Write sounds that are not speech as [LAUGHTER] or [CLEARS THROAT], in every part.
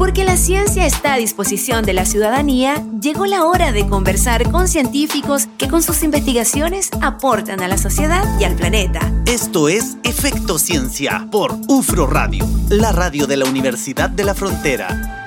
Porque la ciencia está a disposición de la ciudadanía, llegó la hora de conversar con científicos que con sus investigaciones aportan a la sociedad y al planeta. Esto es Efecto Ciencia por UFRO Radio, la radio de la Universidad de la Frontera.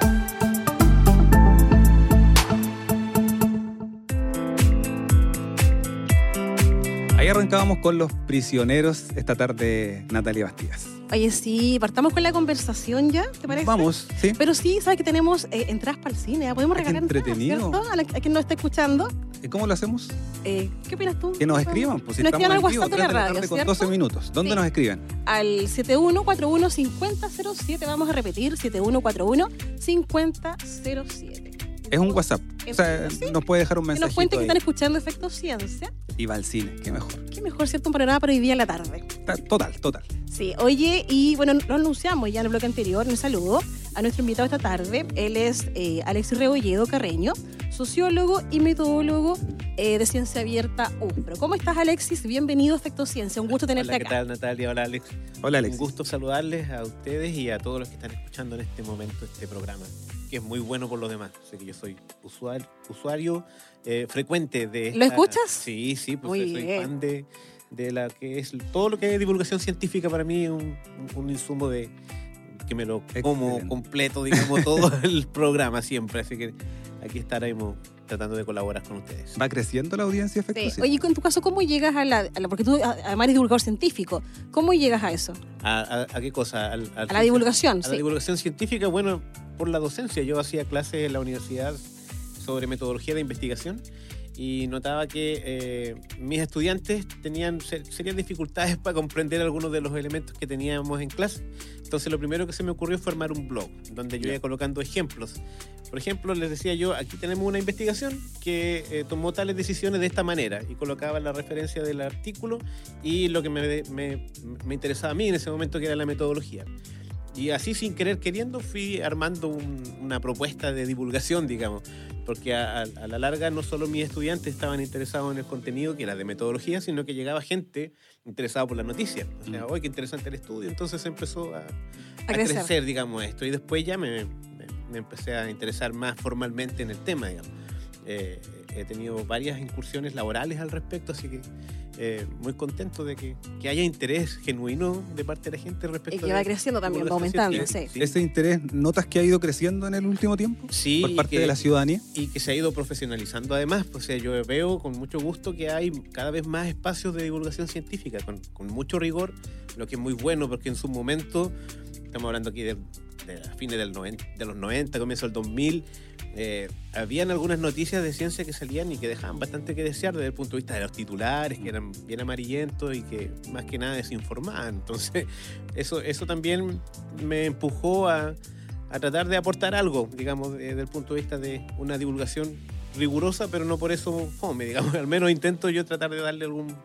Ahí arrancábamos con los prisioneros esta tarde, Natalia Bastidas. Oye, sí, partamos con la conversación ya, ¿te parece? Vamos, sí. Pero sí, sabes que tenemos eh, entradas para el cine, ¿eh? podemos regalar entradas, entretenido. ¿cierto? A, la- a quien nos está escuchando. ¿Y ¿Cómo lo hacemos? Eh, ¿Qué opinas tú? Que nos escriban, pues si Nos estamos escriban al WhatsApp de la 3 de la radio, con ¿cierto? 12 minutos. ¿Dónde Sí. nos escriben? Al 7141-5007, vamos a repetir, 7141-5007. Es un WhatsApp. Es O sea, sí. nos puede dejar un Que nos cuenten que están escuchando Efecto Ciencia. Y va al cine, qué mejor. Qué mejor, ¿cierto? Un panorama para hoy día en la tarde. Total, total. Sí, oye, y bueno, lo anunciamos ya en el bloque anterior, un saludo a nuestro invitado esta tarde. Él es eh, Alexis Rebolledo Carreño, sociólogo y metodólogo eh, de Ciencia Abierta UFRO. ¿Cómo estás, Alexis? Bienvenido a Efecto Ciencia, un gusto tenerte Hola, ¿qué acá. tal Natalia? Hola Alex. Hola, Alex. Un gusto saludarles a ustedes y a todos los que están escuchando en este momento este programa, que es muy bueno por los demás. Sé que yo soy usuario, usuario eh, frecuente de... ¿Lo esta- escuchas? Sí, sí, pues Muy soy bien. fan de, de la que es todo lo que es divulgación científica para mí, un, un insumo de que me lo como Excelente. completo, digamos, todo [LAUGHS] el programa siempre. Así que aquí estaremos tratando de colaborar con ustedes. Va creciendo la audiencia Sí. efectivamente. Oye, en tu caso, ¿cómo llegas a la, a la- Porque tú además eres divulgador científico. ¿Cómo llegas a eso? ¿A, a- a qué cosa? Al- al- A la divulgación, A la sí. divulgación científica, bueno, por la docencia. Yo hacía clases en la universidad sobre metodología de investigación y notaba que eh, mis estudiantes tenían se- serias dificultades para comprender algunos de los elementos que teníamos en clase. Entonces lo primero que se me ocurrió fue armar un blog donde yo iba colocando ejemplos. Por ejemplo, les decía yo, aquí tenemos una investigación que eh, tomó tales decisiones de esta manera y colocaba la referencia del artículo y lo que me, me- me interesaba a mí en ese momento que era la metodología. Y así sin querer queriendo fui armando un- una propuesta de divulgación, digamos, porque a, a- a la larga no solo mis estudiantes estaban interesados en el contenido que era de metodología, sino que llegaba gente interesada por la noticia. O sea, hoy qué interesante el estudio, entonces empezó a, a crecer. crecer. digamos, esto. Y después ya me, me- me empecé a interesar más formalmente en el tema, digamos. Eh, he tenido varias incursiones laborales al respecto, así que eh, muy contento de que, que haya interés genuino de parte de la gente Y respecto que de va creciendo también, va aumentando, sí. ¿Ese interés notas que ha ido creciendo en el último tiempo? Sí, por y parte que- de la ciudadanía. y que se ha ido profesionalizando además. O sea, yo veo con mucho gusto que hay cada vez más espacios de divulgación científica, con, con mucho rigor, lo que es muy bueno porque en su momento, estamos hablando aquí de, de fines del 90, de los 90, comienzo del 2000, eh, habían algunas noticias de ciencia que salían y que dejaban bastante que desear desde el punto de vista de los titulares, que eran bien amarillentos y que más que nada desinformaban. Entonces, [LAUGHS] eso, eso también me empujó a, a tratar de aportar algo, digamos, desde el punto de vista de una divulgación rigurosa, pero no por eso fome, digamos. [LAUGHS] Al menos intento yo tratar de darle algún,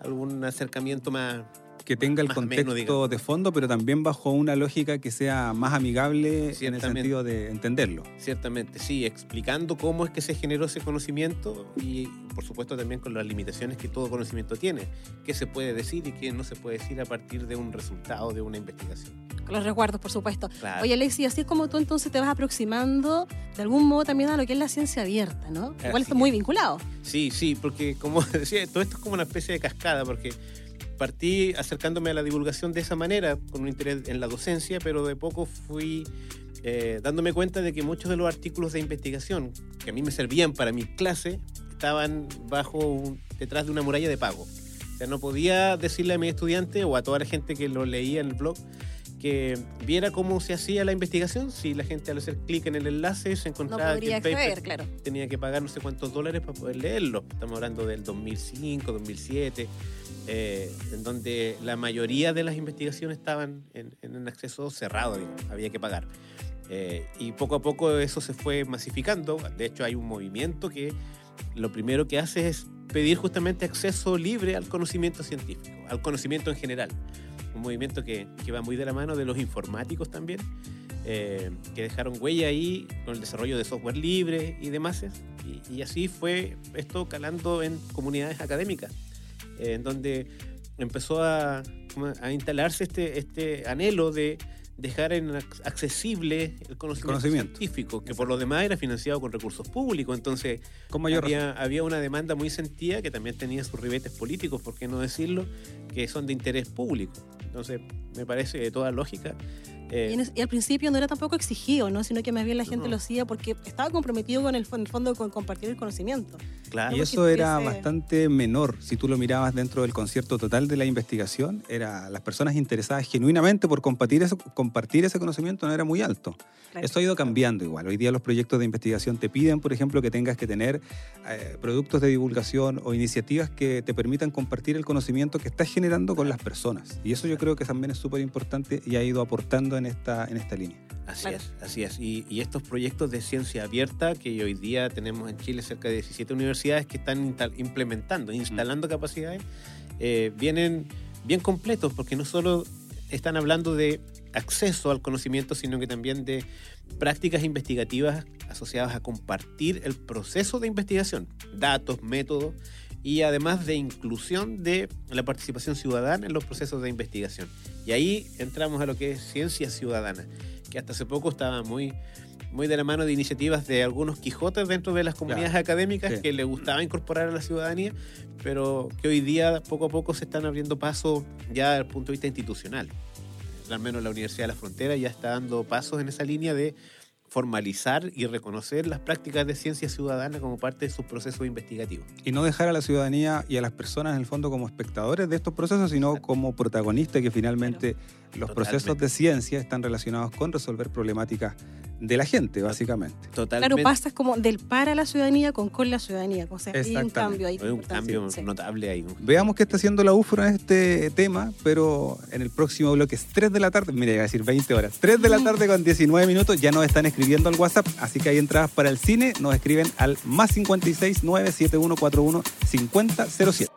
algún acercamiento más, que tenga el contexto de fondo, pero también bajo una lógica que sea más amigable en el sentido de entenderlo. Ciertamente, sí, explicando cómo es que se generó ese conocimiento y por supuesto también con las limitaciones que todo conocimiento tiene, qué se puede decir y qué no se puede decir a partir de un resultado de una investigación. Con los resguardos, por supuesto. Claro. Oye, Alexi, así es como tú entonces te vas aproximando de algún modo también a lo que es la ciencia abierta, ¿no? Igual está muy vinculado. Sí, sí, porque como [LAUGHS] decía, todo esto es como una especie de cascada, porque partí acercándome a la divulgación de esa manera, con un interés en la docencia, pero de poco fui eh, dándome cuenta de que muchos de los artículos de investigación que a mí me servían para mi clase estaban bajo un- detrás de una muralla de pago. O sea, no podía decirle a mi estudiante o a toda la gente que lo leía en el blog que viera cómo se hacía la investigación si la gente al hacer clic en el enlace se No encontraba que podría el paper acceder, claro. tenía que pagar no sé cuántos dólares para poder leerlo. Estamos hablando del 2005, 2007, eh, en donde la mayoría de las investigaciones estaban en, un acceso cerrado, digamos, había que pagar. Eh, y poco a poco eso se fue masificando. De hecho, hay un movimiento que lo primero que hace es pedir justamente acceso libre al conocimiento científico, al conocimiento en general. Un movimiento que, va muy de la mano de los informáticos también, eh, que dejaron huella ahí con el desarrollo de software libre y demás. Y, y así fue esto calando en comunidades académicas, en donde empezó a, instalarse este, este anhelo de, dejar en ac- accesible el conocimiento, conocimiento. científico, que por lo demás era financiado con recursos públicos. Entonces, había, había una demanda muy sentida que también tenía sus ribetes políticos, por qué no decirlo, que son de interés público. Entonces, me parece de toda lógica. Eh, Y, en y al principio no era tampoco exigido, ¿no? sino que más bien la gente No. lo hacía porque estaba comprometido con el, en el fondo con compartir el conocimiento. claro. Y eso era bastante menor. Si tú lo mirabas dentro del concierto total de la investigación, era las personas interesadas genuinamente por compartir ese, compartir ese conocimiento no era muy alto. Claro. Esto ha ido cambiando igual. Hoy día los proyectos de investigación te piden, por ejemplo, que tengas que tener eh, productos de divulgación o iniciativas que te permitan compartir el conocimiento que estás generando con las personas. Y eso yo creo que también es súper importante y ha ido aportando en esta, en esta línea. Así Claro. es, así es. Y, y estos proyectos de ciencia abierta, que hoy día tenemos en Chile cerca de 17 universidades que están implementando, instalando capacidades, eh, vienen bien completos, porque no solo están hablando de acceso al conocimiento, sino que también de prácticas investigativas asociadas a compartir el proceso de investigación, datos, métodos, y además de inclusión de la participación ciudadana en los procesos de investigación. Y ahí entramos a lo que es ciencia ciudadana, que hasta hace poco estaba muy, muy de la mano de iniciativas de algunos Quijotes dentro de las comunidades Claro, académicas sí. que le gustaba incorporar a la ciudadanía, pero que hoy día poco a poco se están abriendo paso ya desde el punto de vista institucional. Al menos la Universidad de la Frontera ya está dando pasos en esa línea de formalizar y reconocer las prácticas de ciencia ciudadana como parte de sus procesos investigativos. Y no dejar a la ciudadanía y a las personas en el fondo como espectadores de estos procesos, sino como protagonistas que finalmente los Totalmente. procesos de ciencia están relacionados con resolver problemáticas de la gente, básicamente. Totalmente. Claro, pasas como del para la ciudadanía con con la ciudadanía. O sea, hay un cambio ahí. Hay un cambio sí. notable ahí. Veamos qué está haciendo la UFRO en este tema, pero en el próximo bloque es 3 de la tarde, mira, iba a decir 20 horas, 3 de la [LAUGHS] tarde con 19 minutos, ya nos están escribiendo al WhatsApp, así que hay entradas para el cine, nos escriben al más 56 97141 5007.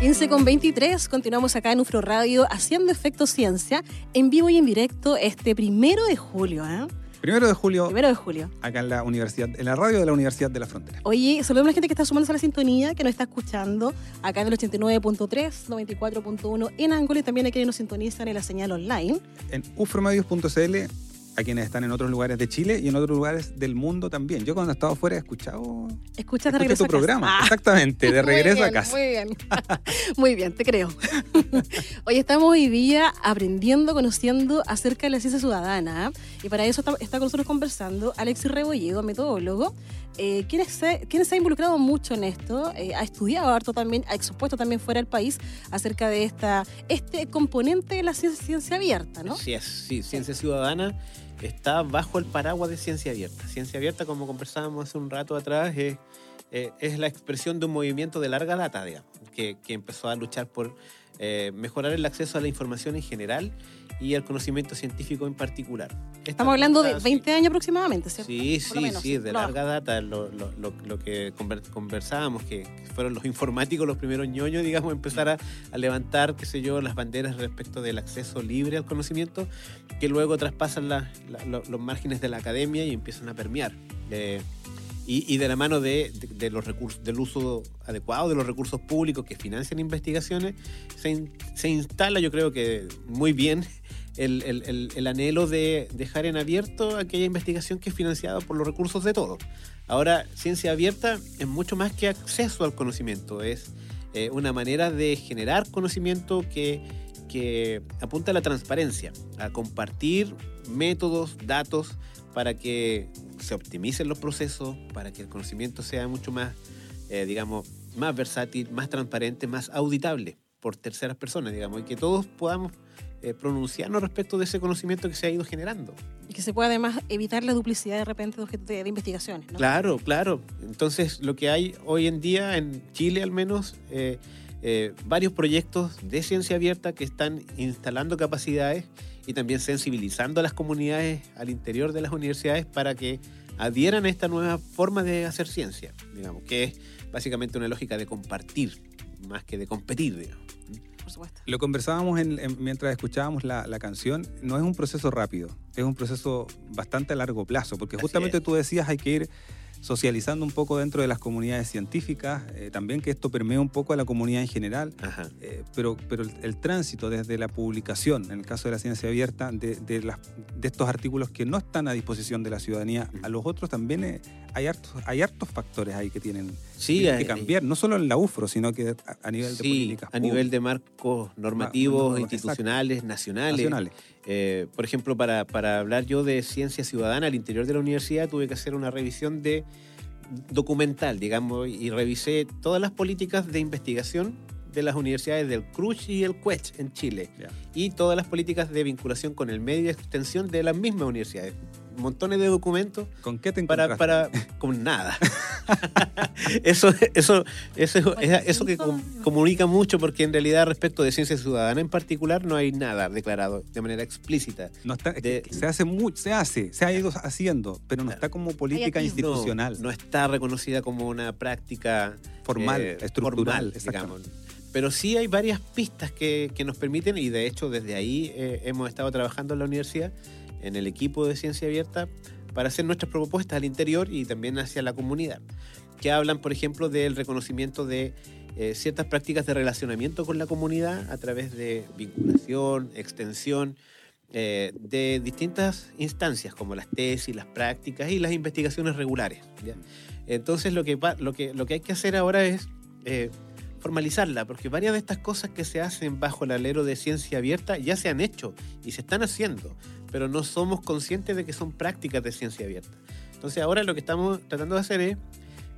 15 con 23, continuamos acá en Ufro Radio haciendo Efecto Ciencia en vivo y en directo este primero de julio, ¿eh? Primero de julio, Primero de julio. acá en la universidad, en la radio de la Universidad de la Frontera. Oye, saludamos a la gente que está sumándose a la sintonía, que nos está escuchando acá en el 89.3, 94.1 en Angola y también a quienes nos sintonizan en la señal online. En ufromedios.cl, a quienes están en otros lugares de Chile y en otros lugares del mundo también. Yo cuando he estado fuera he escuchado Escuchas de regreso tu a casa. programa, Ah. exactamente, de [LAUGHS] regreso a casa. Muy bien, [LAUGHS] muy bien, te creo. [LAUGHS] Hoy estamos hoy día aprendiendo, conociendo acerca de la ciencia ciudadana. ¿eh? Y para eso está, está con nosotros conversando Alexis Rebolledo, metodólogo, eh, quien, se, quien se ha involucrado mucho en esto, eh, ha estudiado harto también, ha expuesto también fuera del país acerca de esta, este componente de la ciencia, ciencia abierta, ¿no? Sí, es, sí, ciencia ciudadana está bajo el paraguas de ciencia abierta. Ciencia abierta, como conversábamos hace un rato atrás, es, eh, es la expresión de un movimiento de larga data, digamos, que, que empezó a luchar por eh, mejorar el acceso a la información en general y al conocimiento científico en particular. Esta Estamos hablando de pregunta, 20 años aproximadamente, ¿cierto? Sí, sí, menos, sí, de larga data, lo, lo- lo- lo que conver- conversábamos, que fueron los informáticos los primeros ñoños, digamos, empezar a, a levantar, qué sé yo, las banderas respecto del acceso libre al conocimiento, que luego traspasan la- la- lo- los márgenes de la academia y empiezan a permear. Eh, y, y de la mano de, de- de los recursos, del uso adecuado de los recursos públicos que financian investigaciones, se, in- se instala, yo creo que muy bien, el, el- el- el anhelo de dejar en abierto aquella investigación que es financiada por los recursos de todos. Ahora, ciencia abierta es mucho más que acceso al conocimiento, es eh, una manera de generar conocimiento que, que apunta a la transparencia, a compartir métodos, datos, para que se optimicen los procesos, para que el conocimiento sea mucho más, eh, digamos, más versátil, más transparente, más auditable por terceras personas, digamos, y que todos podamos eh, pronunciarnos respecto de ese conocimiento que se ha ido generando. Y que se pueda además evitar la duplicidad de repente de, objetos de, de investigaciones, ¿no? Claro, claro. Entonces, lo que hay hoy en día, en Chile al menos, eh, eh, varios proyectos de ciencia abierta que están instalando capacidades y también sensibilizando a las comunidades al interior de las universidades para que adhieran a esta nueva forma de hacer ciencia, digamos, que es básicamente una lógica de compartir más que de competir, digamos. Supuesto. Lo conversábamos en- en- mientras escuchábamos la, la canción. No es un proceso rápido, es un proceso bastante a largo plazo, porque Así justamente es. tú decías hay que ir socializando un poco dentro de las comunidades científicas, eh, también que esto permea un poco a la comunidad en general, eh, pero, pero el, el tránsito desde la publicación, en el caso de la ciencia abierta, de, de las- de estos artículos que no están a disposición de la ciudadanía, a los otros también eh, hay, hartos, hay hartos factores ahí que tienen Sí, que, hay- cambiar, no solo en la UFRO, sino que a, a nivel de Sí, políticas a nivel de marcos normativos, no, institucionales, nacionales. nacionales. Eh, por ejemplo, para, para hablar yo de ciencia ciudadana al interior de la universidad, tuve que hacer una revisión de documental, digamos, y revisé todas las políticas de investigación de las universidades del CRUCH y el CUECH en Chile y todas las políticas de vinculación con el medio y extensión de las mismas universidades. Montones de documentos ¿Con qué te para, encontraste? para con nada. [LAUGHS] eso, eso, eso, es- eso que com- comunica mucho porque en realidad respecto de ciencia ciudadana en particular no hay nada declarado de manera explícita. No está, es de- se hace mucho, se hace, se ha ido haciendo, pero no está como política institucional, No, no está reconocida como una práctica formal, eh, estructural, formal, digamos. Pero sí hay varias pistas que, que nos permiten, y de hecho desde ahí eh, hemos estado trabajando en la universidad, en el equipo de ciencia abierta, para hacer nuestras propuestas al interior y también hacia la comunidad, que hablan, por ejemplo, del reconocimiento de eh, ciertas prácticas de relacionamiento con la comunidad a través de vinculación, extensión, eh, de distintas instancias como las tesis, las prácticas y las investigaciones regulares. Entonces lo que, lo, que, lo que hay que hacer ahora es eh, formalizarla, porque varias de estas cosas que se hacen bajo el alero de ciencia abierta ya se han hecho y se están haciendo, pero no somos conscientes de que son prácticas de ciencia abierta. Entonces ahora lo que estamos tratando de hacer es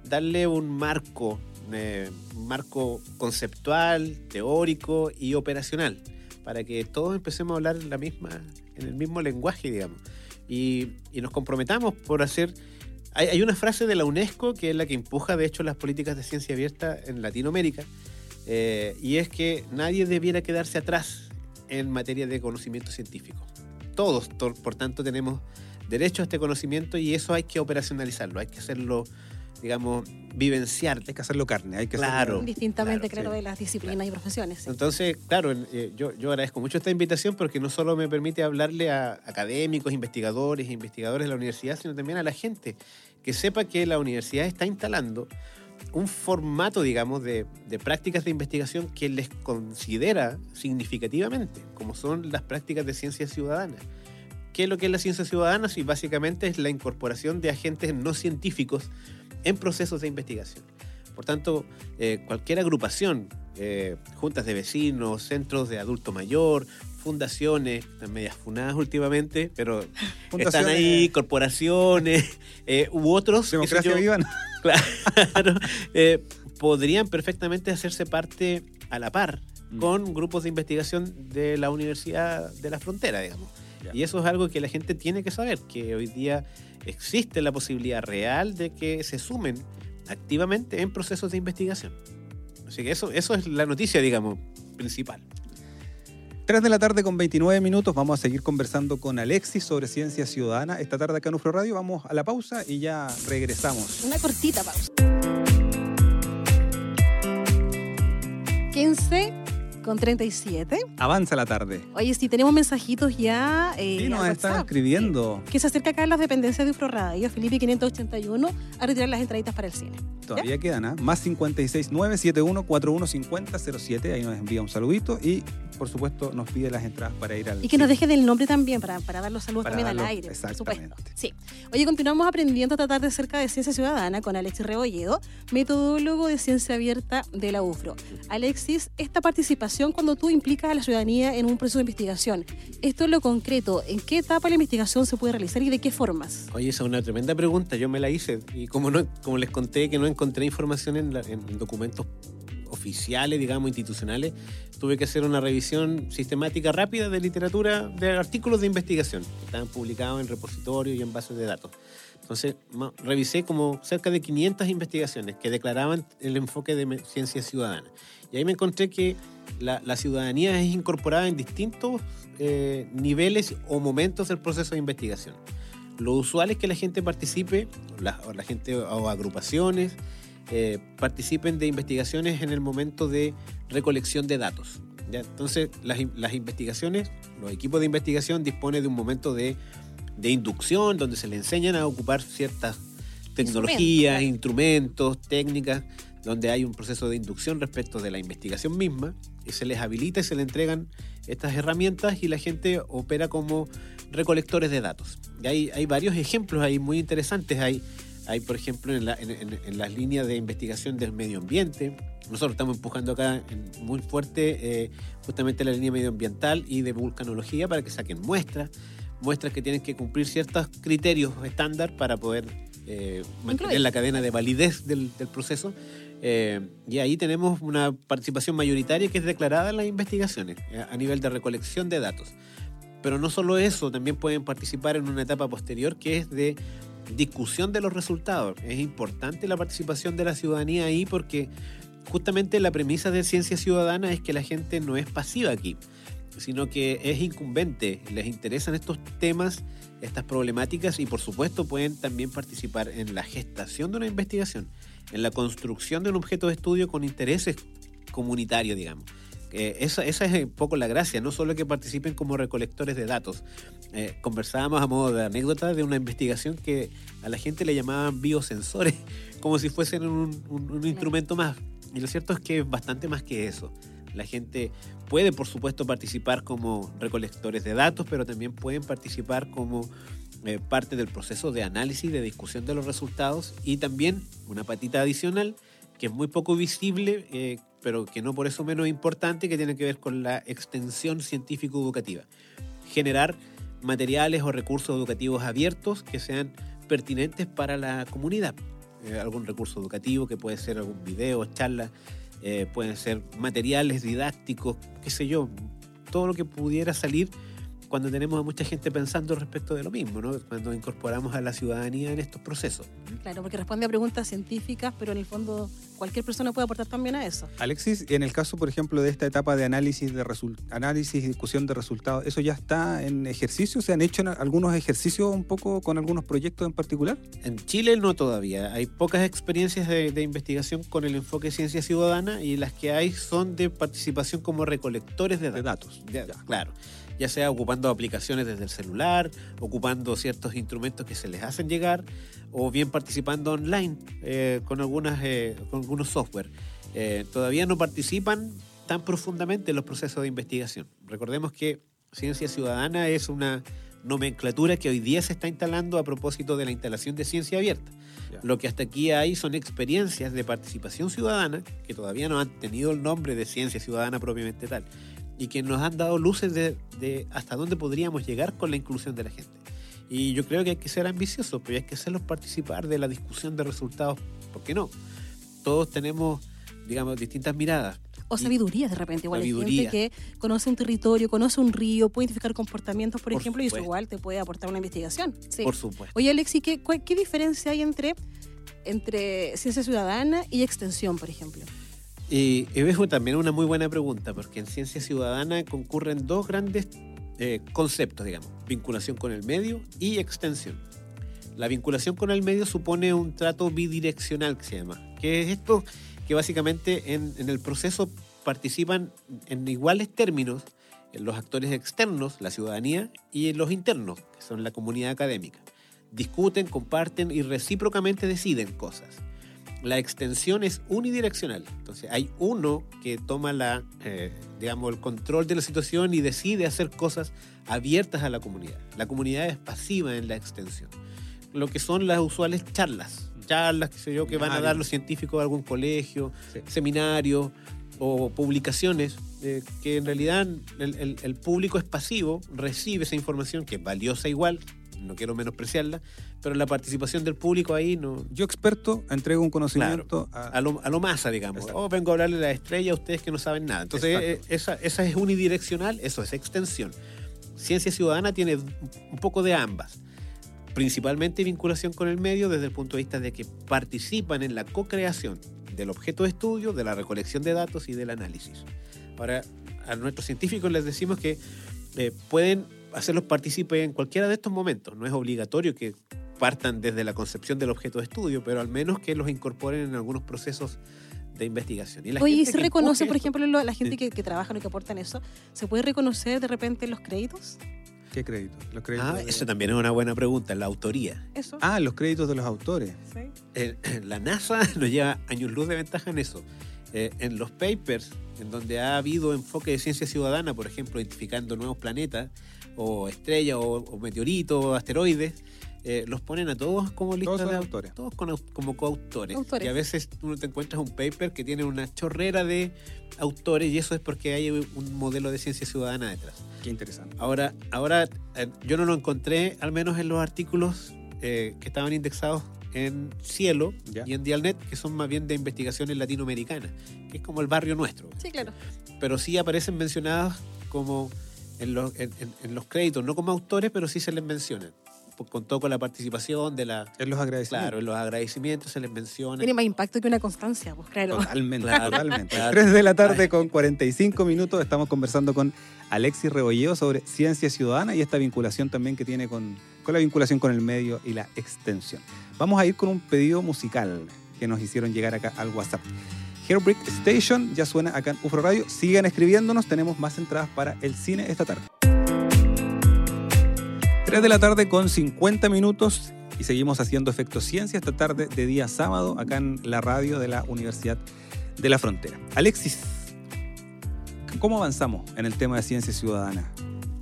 darle un marco, eh, un marco conceptual, teórico y operacional, para que todos empecemos a hablar la misma, en el mismo lenguaje, digamos, y, y nos comprometamos por hacer... Hay, hay una frase de la UNESCO que es la que empuja, de hecho, las políticas de ciencia abierta en Latinoamérica, eh, y es que nadie debiera quedarse atrás en materia de conocimiento científico. Todos, to- por tanto, tenemos derecho a este conocimiento y eso hay que operacionalizarlo, hay que hacerlo, digamos, vivenciar. Hay que hacerlo carne, hay que Claro. hacerlo- Distintamente, Claro, sí. de las disciplinas y profesiones. sí. Entonces, claro, eh, yo, yo agradezco mucho esta invitación porque no solo me permite hablarle a académicos, investigadores e investigadores de la universidad, sino también a la gente que sepa que la universidad está instalando un formato, digamos, de, de prácticas de investigación que les considera significativamente, como son las prácticas de ciencia ciudadana. ¿Qué es lo que es la ciencia ciudadana? Sí, básicamente es la incorporación de agentes no científicos en procesos de investigación. Por tanto, eh, cualquier agrupación, eh, juntas de vecinos, centros de adulto mayor, fundaciones, están medias funadas últimamente, pero [LAUGHS] están ahí, eh, corporaciones eh, u otros. Democracia yo. [LAUGHS] Claro, eh, podrían perfectamente hacerse parte a la par Mm. con grupos de investigación de la Universidad de la Frontera, digamos. Y eso es algo que la gente tiene que saber, que hoy día existe la posibilidad real de que se sumen activamente en procesos de investigación. Así que eso, eso es la noticia, digamos, principal. 3 de la tarde con 29 minutos. Vamos a seguir conversando con Alexis sobre ciencia ciudadana. Esta tarde acá en UFRO Radio vamos a la pausa y ya regresamos. Una cortita pausa. 15 con 37. Avanza la tarde. Oye, sí, tenemos mensajitos ya. Eh, Sí, nos están escribiendo. Que se acerca acá a las dependencias de Ufro Radio, Felipe 581, a retirar las entraditas para el cine. Todavía quedan, ¿ah? Más 56 971 41 50 07. Ahí nos envía un saludito y, por supuesto, nos pide las entradas para ir al. Y que nos cine. dejen el nombre también para, para dar los saludos Para también al aire, por supuesto. exactamente. Sí. Oye, continuamos aprendiendo esta tarde acerca de ciencia ciudadana con Alexis Rebolledo, metodólogo de ciencia abierta de la UFRO. Alexis, esta participación cuando tú implicas a la ciudadanía en un proceso de investigación, esto es lo concreto, ¿en qué etapa la investigación se puede realizar y de qué formas? Oye, esa es una tremenda pregunta, yo me la hice. Y como, no, como les conté que no encontré información en, la- en documentos oficiales, digamos, institucionales, tuve que hacer una revisión sistemática rápida de literatura, de artículos de investigación que estaban publicados en repositorios y en bases de datos. Entonces, revisé como cerca de 500 investigaciones que declaraban el enfoque de ciencia ciudadana. Y ahí me encontré que la, la ciudadanía es incorporada en distintos eh, niveles o momentos del proceso de investigación. Lo usual es que la gente participe, la, o la gente o agrupaciones, eh, participen de investigaciones en el momento de recolección de datos. ¿ya? Entonces, las, in- las investigaciones, los equipos de investigación disponen de un momento de, de inducción donde se le enseñan a ocupar ciertas tecnologías, instrumentos, técnicas, donde hay un proceso de inducción respecto de la investigación misma, y se les habilita y se le entregan estas herramientas y la gente opera como recolectores de datos. Y hay, hay varios ejemplos ahí muy interesantes. Hay, hay por ejemplo, en, las líneas de investigación del medio ambiente. Nosotros estamos empujando acá muy fuerte eh, justamente la línea medioambiental y de vulcanología para que saquen muestras, muestras que tienen que cumplir ciertos criterios estándar para poder eh, mantener la cadena de validez del, proceso. Eh, y ahí tenemos una participación mayoritaria que es declarada en las investigaciones a nivel de recolección de datos. Pero no solo eso, también pueden participar en una etapa posterior que es de discusión de los resultados. Es importante la participación de la ciudadanía ahí porque justamente la premisa de ciencia ciudadana es que la gente no es pasiva aquí, sino que es incumbente, les interesan estos temas, estas problemáticas y por supuesto pueden también participar en la gestación de una investigación, en la construcción de un objeto de estudio con intereses comunitarios, digamos. Eh, esa, es un poco la gracia, no solo que participen como recolectores de datos. Eh, conversábamos a modo de anécdota de una investigación que a la gente le llamaban biosensores, [LAUGHS] como si fuesen un, instrumento más. Y lo cierto es que es bastante más que eso. La gente puede, por supuesto, participar como recolectores de datos, pero también pueden participar como eh, parte del proceso de análisis, de discusión de los resultados y también una patita adicional que es muy poco visible, pero que no por eso menos importante, que tiene que ver con la extensión científico-educativa. Generar materiales o recursos educativos abiertos que sean pertinentes para la comunidad. Eh, algún recurso educativo que puede ser algún video, charla, eh, pueden ser materiales didácticos, qué sé yo, todo lo que pudiera salir cuando tenemos a mucha gente pensando respecto de lo mismo, ¿no? cuando incorporamos a la ciudadanía en estos procesos. Claro, porque responde a preguntas científicas, pero en el fondo cualquier persona puede aportar también a eso. Alexis, en el caso, por ejemplo, de esta etapa de análisis de análisis y discusión de resultados, ¿eso ya está en ejercicio? ¿Se han hecho algunos ejercicios un poco con algunos proyectos en particular? En Chile no todavía. Hay pocas experiencias de, investigación con el enfoque ciencia ciudadana y las que hay son de participación como recolectores de datos. De datos. Claro ya sea ocupando aplicaciones desde el celular, ocupando ciertos instrumentos que se les hacen llegar, o bien participando online eh, con, algunas, eh, con algunos software. Eh, todavía no participan tan profundamente en los procesos de investigación. Recordemos que ciencia ciudadana es una nomenclatura que hoy día se está instalando a propósito de la instalación de ciencia abierta. Lo que hasta aquí hay son experiencias de participación ciudadana que todavía no han tenido el nombre de ciencia ciudadana propiamente tal y que nos han dado luces de, hasta dónde podríamos llegar con la inclusión de la gente. Y yo creo que hay que ser ambiciosos, pero hay que hacerlos participar de la discusión de resultados, ¿por qué no? Todos tenemos, digamos, distintas miradas. O sabiduría de repente, igual hay gente que conoce un territorio, conoce un río, puede identificar comportamientos, por, ejemplo, y eso igual te puede aportar una investigación. Sí. Por supuesto. Oye, Alexi, ¿qué, ¿qué diferencia hay entre, entre ciencia ciudadana y extensión, por ejemplo? Y, es también una muy buena pregunta, porque en ciencia ciudadana concurren dos grandes eh, conceptos, digamos, vinculación con el medio y extensión. La vinculación con el medio supone un trato bidireccional que se llama, que es esto que básicamente en, en el proceso participan en iguales términos los actores externos, la ciudadanía, y los internos, que son la comunidad académica. Discuten, comparten y recíprocamente deciden cosas la extensión es unidireccional. Entonces hay uno que toma la, eh, digamos, el control de la situación y decide hacer cosas abiertas a la comunidad. La comunidad es pasiva en la extensión. Lo que son las usuales charlas, charlas, que sé yo, que van a dar los científicos de algún colegio, seminarios o publicaciones, eh, que en realidad el público es pasivo, recibe esa información que es valiosa igual, no quiero menospreciarla, pero la participación del público ahí no. Yo, experto, entrego un conocimiento a... lo, a masa, digamos. O oh, vengo a hablarle de la estrella a ustedes que no saben nada. Entonces, eh, esa, esa es unidireccional, eso es extensión. Ciencia ciudadana tiene un poco de ambas. Principalmente vinculación con el medio desde el punto de vista de que participan en la co-creación del objeto de estudio, de la recolección de datos y del análisis. Ahora, a nuestros científicos les decimos que eh, pueden hacerlos partícipes en cualquiera de estos momentos. No es obligatorio que partan desde la concepción del objeto de estudio, pero al menos que los incorporen en algunos procesos de investigación. Y Oye, ¿y se reconoce, por ejemplo, la gente que, que trabaja, lo que aportan eso? ¿Se puede reconocer de repente los créditos? ¿Qué créditos? Los créditos Ah, de- eso también es una buena pregunta, la autoría. Eso. Ah, los créditos de los autores. Sí. Eh, [CLEARS THROAT] la NASA [LAUGHS] nos lleva años luz de ventaja en eso. Eh, en los papers, en donde ha habido enfoque de ciencia ciudadana, por ejemplo, identificando nuevos planetas, o estrellas, o, o meteoritos, o asteroides, eh, los ponen a todos como listas son de autores. Todos con como coautores. Autores. Y a veces tú te encuentras un paper que tiene una chorrera de autores, y eso es porque hay un modelo de ciencia ciudadana detrás. Qué interesante. Ahora, ahora eh, yo no lo encontré, al menos en los artículos eh, que estaban indexados en Cielo Ya. y en Dialnet, que son más bien de investigaciones latinoamericanas, que es como el barrio nuestro. Sí, claro. Pero sí aparecen mencionadas como en los, en- en- en los créditos, no como autores, pero sí se les menciona. Pues, Contó con la participación de la... En los agradecimientos. Claro, en los agradecimientos se les menciona. Tiene más impacto que una constancia, pues claro. Totalmente, Claro, totalmente. claro. 3 de la tarde con 45 minutos estamos conversando con Alexis Rebolleo sobre ciencia ciudadana y esta vinculación también que tiene con, con la vinculación con el medio y la extensión. Vamos a ir con un pedido musical que nos hicieron llegar acá al WhatsApp. Hairbrick Station ya suena acá en UFRO Radio. Sigan escribiéndonos, tenemos más entradas para el cine esta tarde. 3 de la tarde con 50 minutos y seguimos haciendo Efecto Ciencia esta tarde de día sábado acá en la radio de la Universidad de la Frontera. Alexis, ¿cómo avanzamos en el tema de ciencia ciudadana?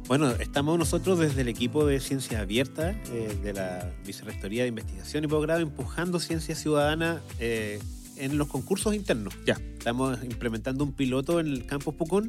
Bueno, estamos nosotros desde el equipo de Ciencia Abierta eh, de la Vicerrectoría de Investigación y Posgrado empujando ciencia ciudadana eh, en los concursos internos. Ya. Estamos implementando un piloto en el campus Pucón,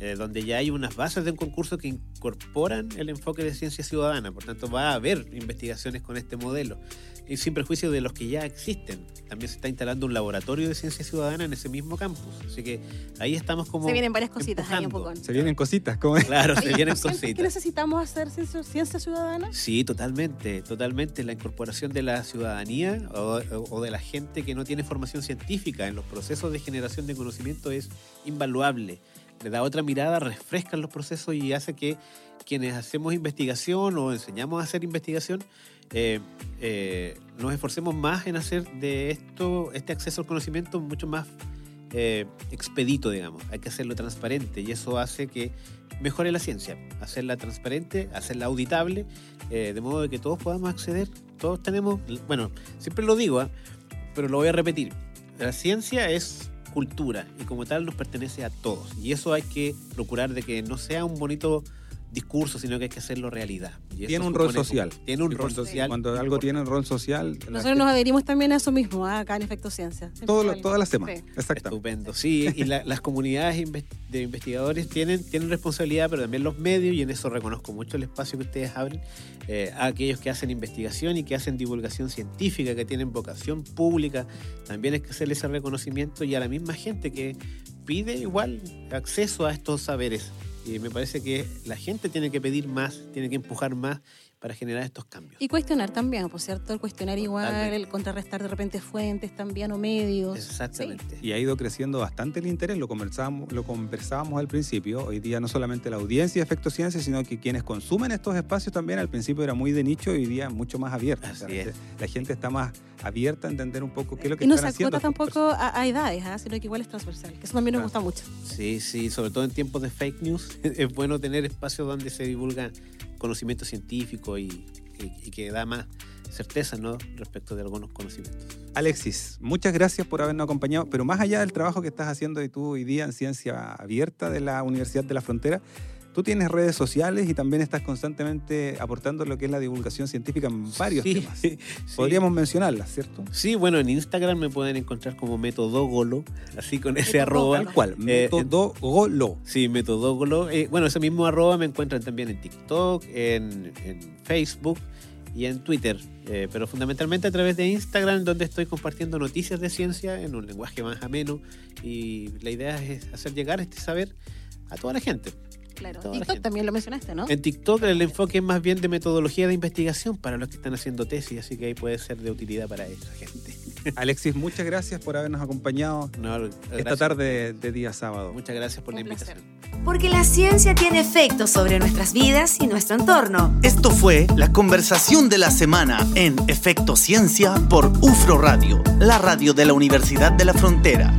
eh, donde ya hay unas bases de un concurso que incorporan el enfoque de ciencia ciudadana. Por tanto, va a haber investigaciones con este modelo. Y sin perjuicio de los que ya existen. También se está instalando un laboratorio de ciencia ciudadana en ese mismo campus. Así que ahí estamos como. Se vienen varias cositas ahí un poco. Se vienen cositas, ¿cómo es? Claro, se vienen ¿sientes cositas. que necesitamos hacer ciencia, ciencia ciudadana? Sí, totalmente, totalmente. La incorporación de la ciudadanía o, o de la gente que no tiene formación científica en los procesos de generación de conocimiento es invaluable. Le da otra mirada, refresca los procesos y hace que quienes hacemos investigación o enseñamos a hacer investigación eh, eh, nos esforcemos más en hacer de esto, este acceso al conocimiento mucho más eh, expedito, digamos. Hay que hacerlo transparente y eso hace que mejore la ciencia, hacerla transparente, hacerla auditable, eh, de modo de que todos podamos acceder. Todos tenemos, bueno, siempre lo digo, ¿ah? pero lo voy a repetir. La ciencia es cultura y como tal nos pertenece a todos. Y eso hay que procurar de que no sea un bonito discurso, sino que hay que hacerlo realidad. Y eso Tiene un rol social. Tiene un rol social. Cuando algo importante. tiene un rol social, Nosotros nos adherimos también a eso mismo, ¿ah? acá en Efecto Ciencia. Todo lo- todas las semanas. Sí. Exactamente. Estupendo, sí, y la- las comunidades de investigadores tienen, tienen responsabilidad, pero también los medios, y en eso reconozco mucho el espacio que ustedes abren, eh, a aquellos que hacen investigación y que hacen divulgación científica, que tienen vocación pública, también hay que hacerle ese reconocimiento y a la misma gente que pide igual acceso a estos saberes. Me parece que la gente tiene que pedir más, tiene que empujar más para generar estos cambios. Y cuestionar también, por cierto, el cuestionar igual, Totalmente. el contrarrestar de repente fuentes también o medios. Exactamente. Y ha ido creciendo bastante el interés, lo conversábamos, lo conversábamos al principio. Hoy día no solamente la audiencia de Efecto Ciencia, sino que quienes consumen estos espacios también al principio era muy de nicho y hoy día mucho más abierto. O sea, Así es. La gente está más abierta a entender un poco qué es lo que Y no están se haciendo. acota tampoco a, a edades, ¿ah? sino que igual es transversal, que eso también nos Claro. gusta mucho. Sí, sí, sobre todo en tiempos de fake news, [LAUGHS] es bueno tener espacios donde se divulga conocimiento y que da más certeza ¿no? respecto de algunos conocimientos. Alexis, muchas gracias por habernos acompañado, pero más allá del trabajo que estás haciendo y tú hoy día en Ciencia Abierta de la Universidad de la Frontera, tú tienes redes sociales y también estás constantemente aportando lo que es la divulgación científica en varios Sí, temas. sí. Podríamos mencionarlas, ¿cierto? Sí, bueno, en Instagram me pueden encontrar como Metodógolo, así con ese arroba. Tal cual, Eh, metodógolo. Sí, Metodógolo. Eh, bueno, ese mismo arroba me encuentran también en TikTok, en, en Facebook y en Twitter. Eh, pero fundamentalmente a través de Instagram, donde estoy compartiendo noticias de ciencia en un lenguaje más ameno. Y la idea es hacer llegar este saber a toda la gente. Claro. Toda la TikTok gente. también lo mencionaste, ¿no? En TikTok el enfoque es más bien de metodología de investigación para los que están haciendo tesis, así que ahí puede ser de utilidad para esa gente. [LAUGHS] Alexis, muchas gracias por habernos acompañado No, esta tarde de día sábado. Muchas gracias por Un la placer. invitación. Porque la ciencia tiene efectos sobre nuestras vidas y nuestro entorno. Esto fue la conversación de la semana en Efecto Ciencia por UFRO Radio, la radio de la Universidad de la Frontera.